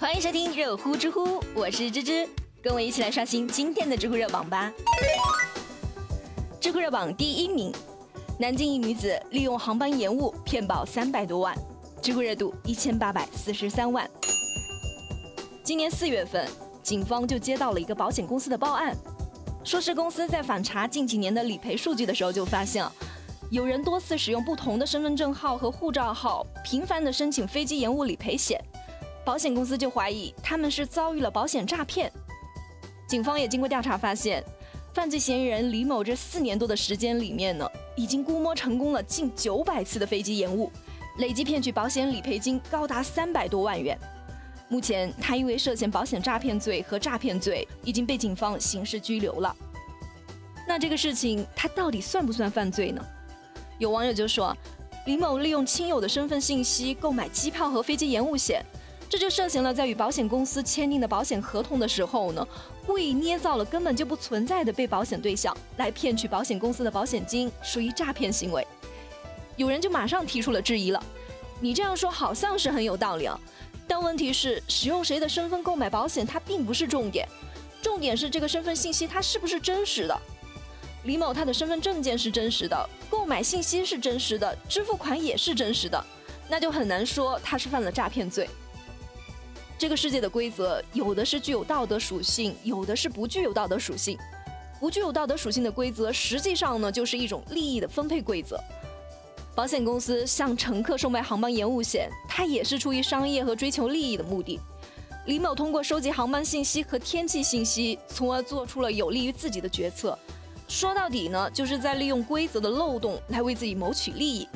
欢迎收听热乎知乎，我是芝芝，跟我一起来刷新今天的知乎热榜吧。知乎热榜第一名，南京一女子利用航班延误骗保三百多万，知乎热度一千八百四十三万。今年四月份，警方就接到了一个保险公司的报案，说是公司在反查近几年的理赔数据的时候，就发现有人多次使用不同的身份证号和护照号，频繁的申请飞机延误理赔险。保险公司就怀疑他们是遭遇了保险诈骗，警方也经过调查发现，犯罪嫌疑人李某这四年多的时间里面呢，已经估摸成功了近九百次的飞机延误，累计骗取保险理赔金高达三百多万元。目前他因为涉嫌保险诈骗罪和诈骗罪，已经被警方刑事拘留了。那这个事情他到底算不算犯罪呢？有网友就说，李某利用亲友的身份信息购买机票和飞机延误险。这就涉嫌了，在与保险公司签订的保险合同的时候呢，故意捏造了根本就不存在的被保险对象，来骗取保险公司的保险金，属于诈骗行为。有人就马上提出了质疑了，你这样说好像是很有道理啊，但问题是使用谁的身份购买保险，它并不是重点，重点是这个身份信息它是不是真实的。李某他的身份证件是真实的，购买信息是真实的，支付款也是真实的，那就很难说他是犯了诈骗罪。这个世界的规则，有的是具有道德属性，有的是不具有道德属性。不具有道德属性的规则，实际上呢，就是一种利益的分配规则。保险公司向乘客售卖航班延误险，它也是出于商业和追求利益的目的。李某通过收集航班信息和天气信息，从而做出了有利于自己的决策。说到底呢，就是在利用规则的漏洞来为自己谋取利益。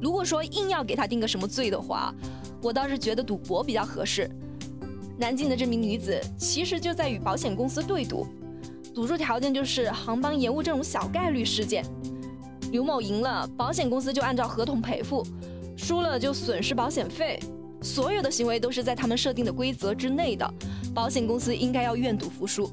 如果说硬要给他定个什么罪的话，我倒是觉得赌博比较合适。南京的这名女子其实就在与保险公司对赌，赌注条件就是航班延误这种小概率事件。刘某赢了，保险公司就按照合同赔付；输了就损失保险费。所有的行为都是在他们设定的规则之内的，保险公司应该要愿赌服输。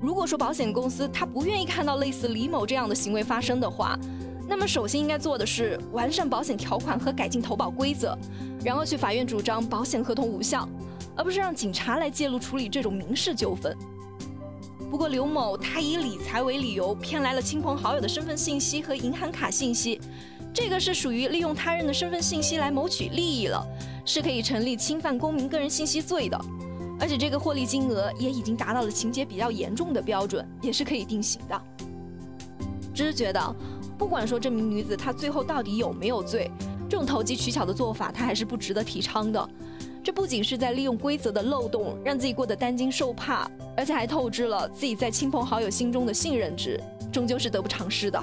如果说保险公司他不愿意看到类似李某这样的行为发生的话，那么首先应该做的是完善保险条款和改进投保规则，然后去法院主张保险合同无效，而不是让警察来介入处理这种民事纠纷。不过刘某他以理财为理由骗来了亲朋好友的身份信息和银行卡信息，这个是属于利用他人的身份信息来谋取利益了，是可以成立侵犯公民个人信息罪的，而且这个获利金额也已经达到了情节比较严重的标准，也是可以定刑的。只是觉得。不管说这名女子她最后到底有没有罪，这种投机取巧的做法她还是不值得提倡的。这不仅是在利用规则的漏洞让自己过得担惊受怕，而且还透支了自己在亲朋好友心中的信任值，终究是得不偿失的。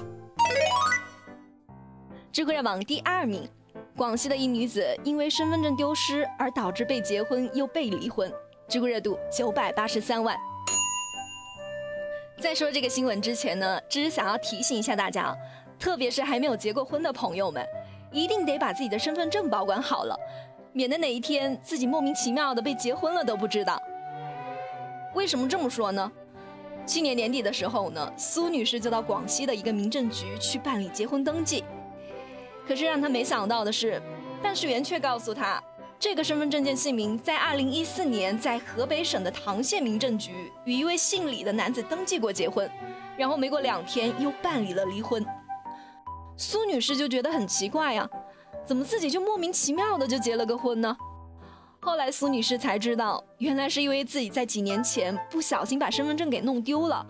知乎热榜第二名，广西的一女子因为身份证丢失而导致被结婚又被离婚，知乎热度九百八十三万。在说这个新闻之前呢，只是想要提醒一下大家。特别是还没有结过婚的朋友们，一定得把自己的身份证保管好了，免得哪一天自己莫名其妙的被结婚了都不知道。为什么这么说呢？去年年底的时候呢，苏女士就到广西的一个民政局去办理结婚登记，可是让她没想到的是，办事员却告诉她，这个身份证件姓名在2014年在河北省的唐县民政局与一位姓李的男子登记过结婚，然后没过两天又办理了离婚。苏女士就觉得很奇怪呀，怎么自己就莫名其妙的就结了个婚呢？后来苏女士才知道，原来是因为自己在几年前不小心把身份证给弄丢了，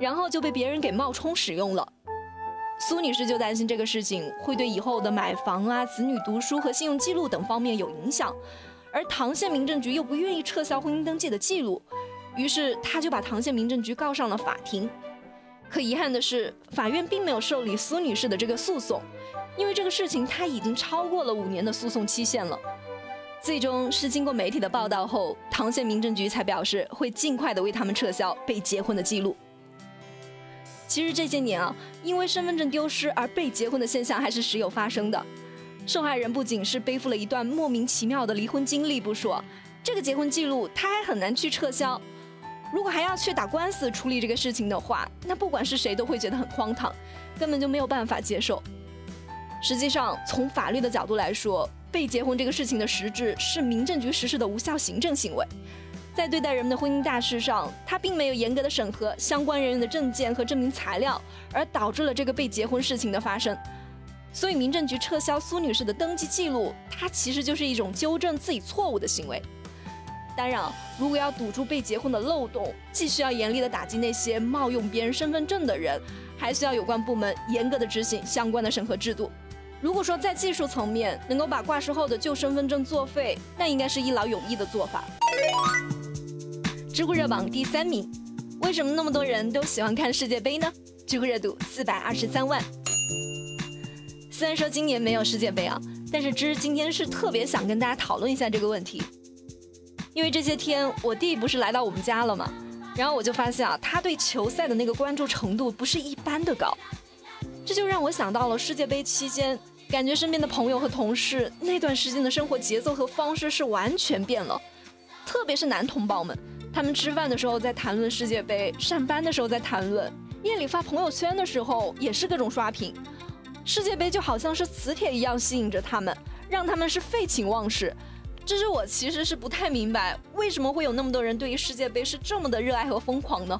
然后就被别人给冒充使用了。苏女士就担心这个事情会对以后的买房啊、子女读书和信用记录等方面有影响，而唐县民政局又不愿意撤销婚姻登记的记录，于是她就把唐县民政局告上了法庭。可遗憾的是，法院并没有受理苏女士的这个诉讼，因为这个事情它已经超过了五年的诉讼期限了。最终是经过媒体的报道后，唐县民政局才表示会尽快的为他们撤销被结婚的记录。其实这些年啊，因为身份证丢失而被结婚的现象还是时有发生的。受害人不仅是背负了一段莫名其妙的离婚经历不说，这个结婚记录他还很难去撤销。如果还要去打官司处理这个事情的话，那不管是谁都会觉得很荒唐，根本就没有办法接受。实际上，从法律的角度来说，被结婚这个事情的实质是民政局实施的无效行政行为，在对待人们的婚姻大事上，他并没有严格的审核相关人员的证件和证明材料，而导致了这个被结婚事情的发生。所以民政局撤销苏女士的登记记录，它其实就是一种纠正自己错误的行为。当然，如果要堵住被结婚的漏洞，既需要严厉的打击那些冒用别人身份证的人，还需要有关部门严格的执行相关的审核制度。如果说在技术层面能够把挂失后的旧身份证作废，那应该是一劳永逸的做法。知乎热榜第三名，为什么那么多人都喜欢看世界杯呢？知乎热度四百二十三万。虽然说今年没有世界杯啊，但是芝今天是特别想跟大家讨论一下这个问题，因为这些天我弟不是来到我们家了吗？然后我就发现啊，他对球赛的那个关注程度不是一般的高，这就让我想到了世界杯期间。感觉身边的朋友和同事那段时间的生活节奏和方式是完全变了，特别是男同胞们，他们吃饭的时候在谈论世界杯，上班的时候在谈论，夜里发朋友圈的时候也是各种刷屏。世界杯就好像是磁铁一样吸引着他们，让他们是废寝忘食。这是我其实是不太明白，为什么会有那么多人对于世界杯是这么的热爱和疯狂呢？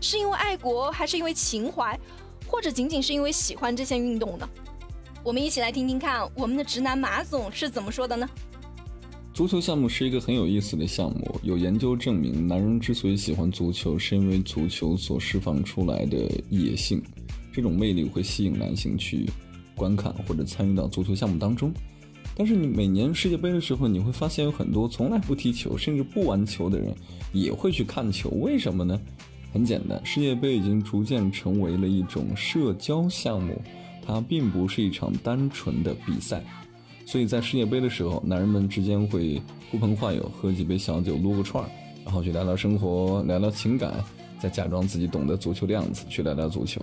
是因为爱国，还是因为情怀，或者仅仅是因为喜欢这项运动呢？我们一起来听听看，我们的直男马总是怎么说的呢？足球项目是一个很有意思的项目。有研究证明，男人之所以喜欢足球，是因为足球所释放出来的野性，这种魅力会吸引男性去观看或者参与到足球项目当中。但是你每年世界杯的时候，你会发现有很多从来不踢球甚至不玩球的人也会去看球。为什么呢？很简单，世界杯已经逐渐成为了一种社交项目。它并不是一场单纯的比赛，所以在世界杯的时候，男人们之间会呼朋唤友，喝几杯小酒，撸个串儿，然后去聊聊生活，聊聊情感，再假装自己懂得足球的样子去聊聊足球。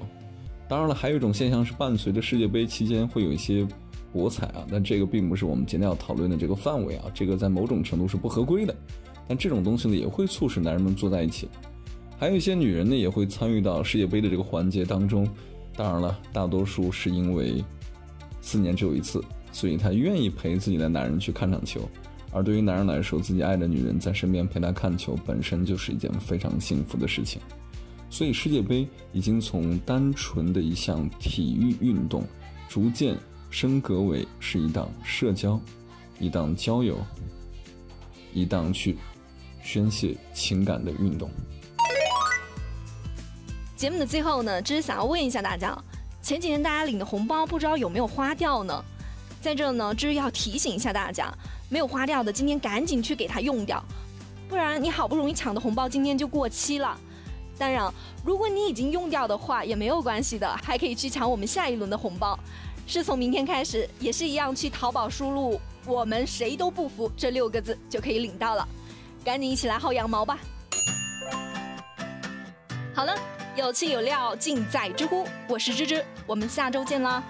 当然了，还有一种现象是伴随着世界杯期间会有一些博彩啊，但这个并不是我们今天要讨论的这个范围啊，这个在某种程度是不合规的。但这种东西呢，也会促使男人们坐在一起。还有一些女人呢，也会参与到世界杯的这个环节当中。当然了，大多数是因为四年只有一次，所以她愿意陪自己的男人去看场球。而对于男人来说，自己爱的女人在身边陪他看球，本身就是一件非常幸福的事情。所以世界杯已经从单纯的一项体育运动，逐渐升格为是一档社交、一档交友、一档去宣泄情感的运动。节目的最后呢，只是想要问一下大家，前几天大家领的红包不知道有没有花掉呢？在这呢，只是要提醒一下大家，没有花掉的今天赶紧去给它用掉，不然你好不容易抢的红包今天就过期了。当然，如果你已经用掉的话也没有关系的，还可以去抢我们下一轮的红包，是从明天开始也是一样，去淘宝输入“我们谁都不服”这六个字就可以领到了，赶紧一起来薅羊毛吧！好了。有趣有料，尽在知乎。我是芝芝，我们下周见啦。